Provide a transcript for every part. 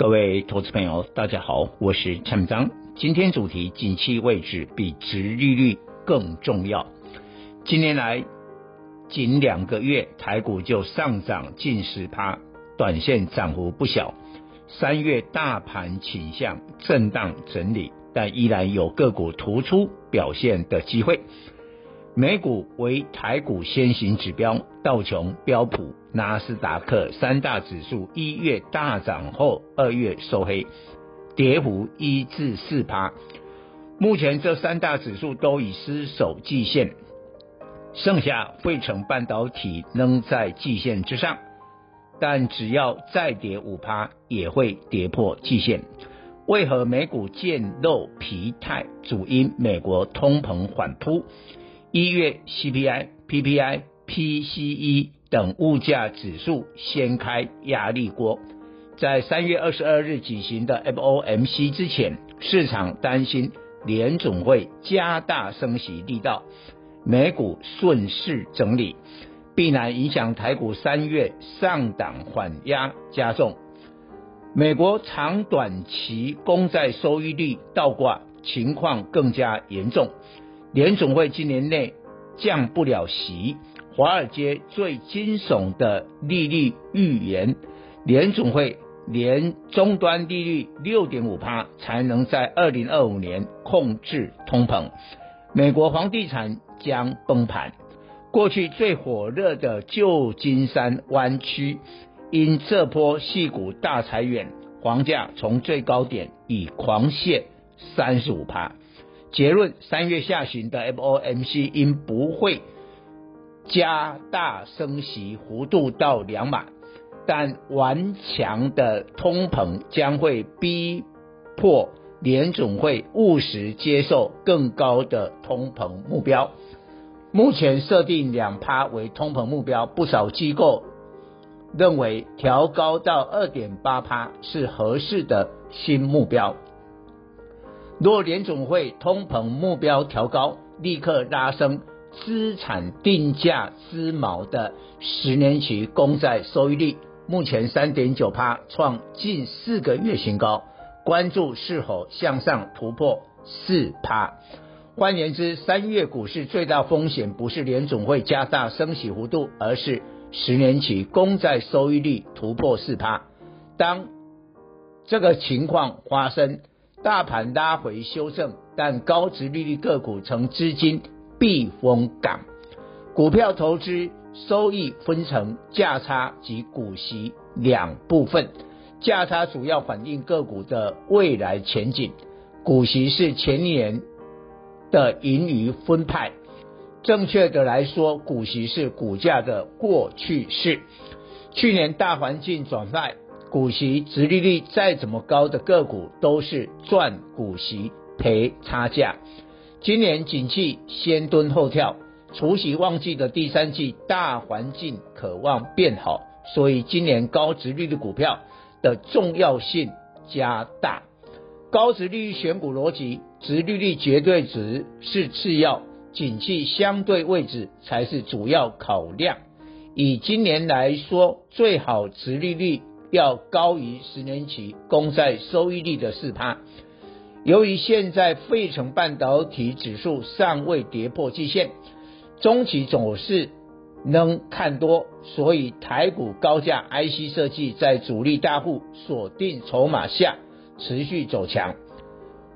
各位投资朋友，大家好，我是蔡明彰。今天主题：景气位置比殖利率更重要。今年来仅两个月，台股就上涨近十趴，短线涨幅不小。三月大盘倾向震荡整理，但依然有个股突出表现的机会。美股为台股先行指标，道琼、标普、纳斯达克三大指数一月大涨后，二月收黑，跌幅一至四趴。目前这三大指数都已失守季线，剩下费城半导体仍在季线之上，但只要再跌五趴，也会跌破季线。为何美股渐露疲态？主因美国通膨缓扑。一月 CPI、PPI、PCE 等物价指数掀开压力锅，在三月二十二日举行的 FOMC 之前，市场担心联总会加大升息力道，美股顺势整理，必然影响台股三月上档缓压加重。美国长短期公债收益率倒挂情况更加严重。联总会今年内降不了息，华尔街最惊悚的利率预言，联总会连终端利率六点五趴才能在二零二五年控制通膨，美国房地产将崩盘。过去最火热的旧金山湾区，因这波矽谷大裁员，房价从最高点已狂泻三十五趴。结论：三月下旬的 FOMC 因不会加大升息幅度到两码，但顽强的通膨将会逼迫联总会务实接受更高的通膨目标。目前设定两趴为通膨目标，不少机构认为调高到二点八趴是合适的新目标。若联总会通膨目标调高，立刻拉升资产定价之锚的十年期公债收益率，目前三点九趴，创近四个月新高。关注是否向上突破四趴。换言之，三月股市最大风险不是联总会加大升息幅度，而是十年期公债收益率突破四趴。当这个情况发生，大盘拉回修正，但高值利率个股成资金避风港。股票投资收益分成价差及股息两部分，价差主要反映个股的未来前景，股息是前年的盈余分派。正确的来说，股息是股价的过去式。去年大环境转坏。股息殖利率再怎么高的个股都是赚股息赔差价。今年景气先蹲后跳，除夕旺季的第三季大环境可望变好，所以今年高殖利率股票的重要性加大。高殖利率选股逻辑，殖利率绝对值是次要，景气相对位置才是主要考量。以今年来说，最好殖利率。要高于十年期公债收益率的四趴。由于现在费城半导体指数尚未跌破季线，中期走势能看多，所以台股高价 IC 设计在主力大户锁定筹码下持续走强。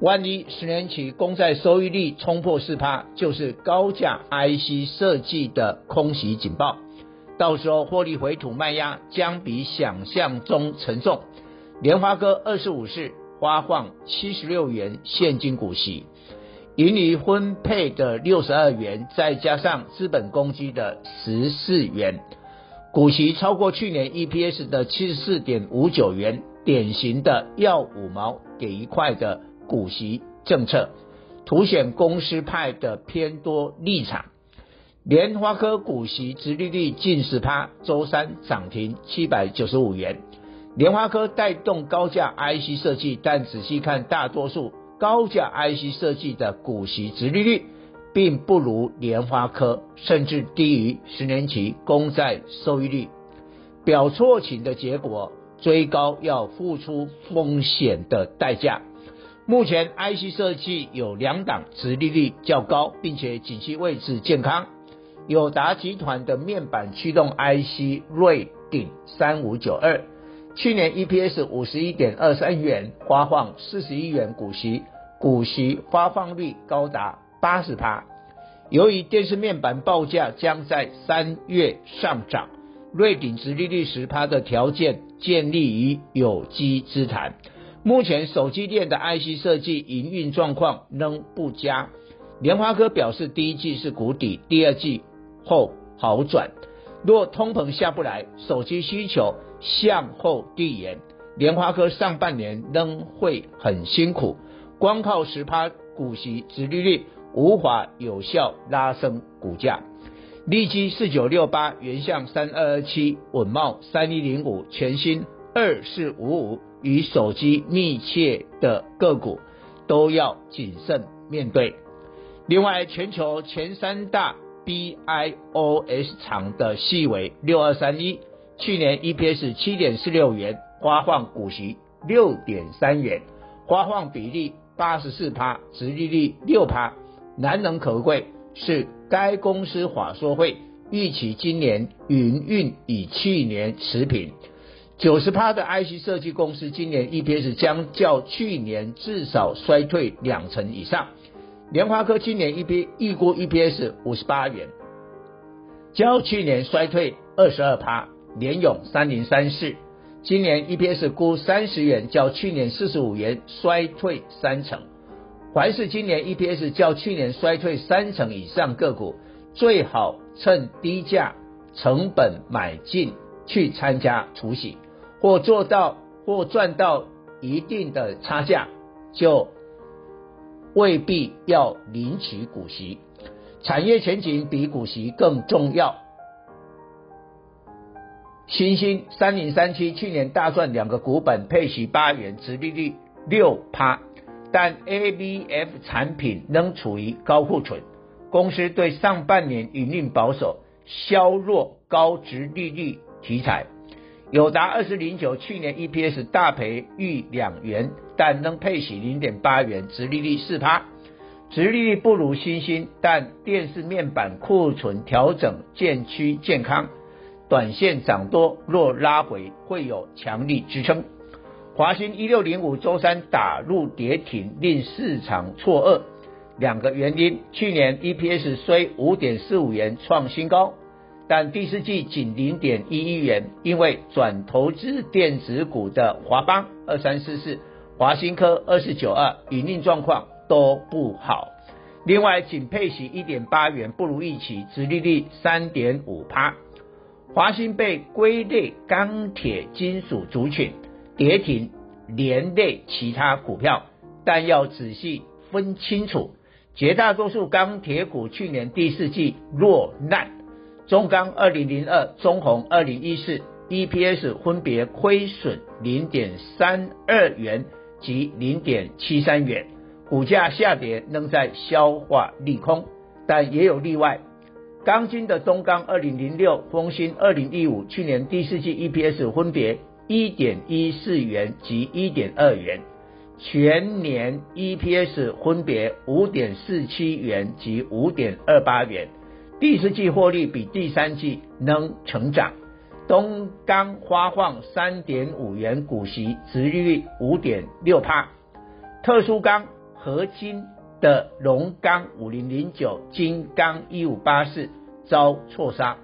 万一十年期公债收益率冲破四趴，就是高价 IC 设计的空袭警报。到时候获利回吐卖压将比想象中沉重。莲花哥二十五日发放七十六元现金股息，盈余分配的六十二元，再加上资本公积的十四元，股息超过去年 EPS 的七十四点五九元，典型的要五毛给一块的股息政策，凸显公司派的偏多立场。联发科股息殖利率近十趴，周三涨停七百九十五元。联发科带动高价 IC 设计，但仔细看，大多数高价 IC 设计的股息殖利率并不如联发科，甚至低于十年期公债收益率，表错情的结果，追高要付出风险的代价。目前 IC 设计有两档殖利率较高，并且景气位置健康。友达集团的面板驱动 IC 瑞鼎三五九二，去年 EPS 五十一点二三元，发放四十一元股息，股息发放率高达八十趴。由于电视面板报价将在三月上涨，瑞鼎殖利率十趴的条件建立于有机之谈。目前手机链的 IC 设计营运状况仍不佳，联发科表示第一季是谷底，第二季。后好转，若通膨下不来，手机需求向后递延，联发科上半年仍会很辛苦，光靠十趴股息殖利率无法有效拉升股价。利基四九六八、原相三二二七、稳茂三一零五、全新二四五五与手机密切的个股都要谨慎面对。另外，全球前三大。BIOS 厂的细微六二三一，去年 EPS 七点四六元，发放股息六点三元，发放比例八十四趴，殖利率六趴，难能可贵是该公司法说会预期今年营运与去年持平，九十趴的 IC 设计公司今年 EPS 将较去年至少衰退两成以上。联发科今年 EP 预估 EPS 五十八元，较去年衰退二十二趴。联勇三零三四今年 EPS 估三十元，较去年四十五元衰退三成。凡是今年 EPS 较去年衰退三成以上个股，最好趁低价成本买进去参加除息，或做到或赚到一定的差价就。未必要领取股息，产业前景比股息更重要。新兴三零三七去年大赚两个股本，配息八元，殖利率六趴，但 ABF 产品仍处于高库存，公司对上半年营运保守，削弱高殖利率题材。友达二四零九去年 EPS 大赔逾两元，但能配息零点八元，殖利率四趴，殖利率不如欣兴，但电视面板库存调整渐趋健康，短线涨多若拉回会有强力支撑。华新一六零五周三打入跌停，令市场错愕，两个原因，去年 EPS 虽五点四五元创新高。但第四季仅零点一一元，因为转投资电子股的华邦二三四四、华新科二四九二营运状况都不好。另外，仅配息一点八元，不如预期，殖利率三点五趴。华新被归类钢铁金属族群，跌停连累其他股票，但要仔细分清楚，绝大多数钢铁股去年第四季落难。中钢二零零二、中红二零一四 EPS 分别亏损零点三二元及零点七三元，股价下跌仍在消化利空，但也有例外。钢筋的东钢二零零六、丰兴二零一五去年第四季 EPS 分别一点一四元及一点二元，全年 EPS 分别五点四七元及五点二八元。第四季获利比第三季能成长，东钢发放三点五元股息，殖利率五点六帕。特殊钢合金的龙钢五零零九、金钢一五八四遭错杀，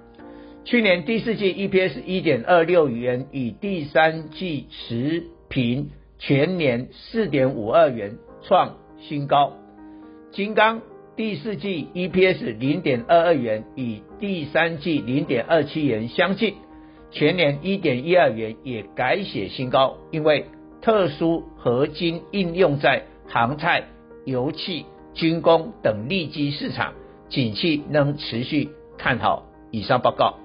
去年第四季 EPS 一点二六元，与第三季持平，全年四点五二元创新高。金钢。第四季 EPS 零点二二元，与第三季零点二七元相近，全年一点一二元也改写新高，因为特殊合金应用在航太、油气、军工等利基市场，景气能持续看好。以上报告。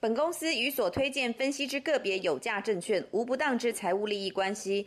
本公司与所推荐分析之个别有价证券无不当之财务利益关系。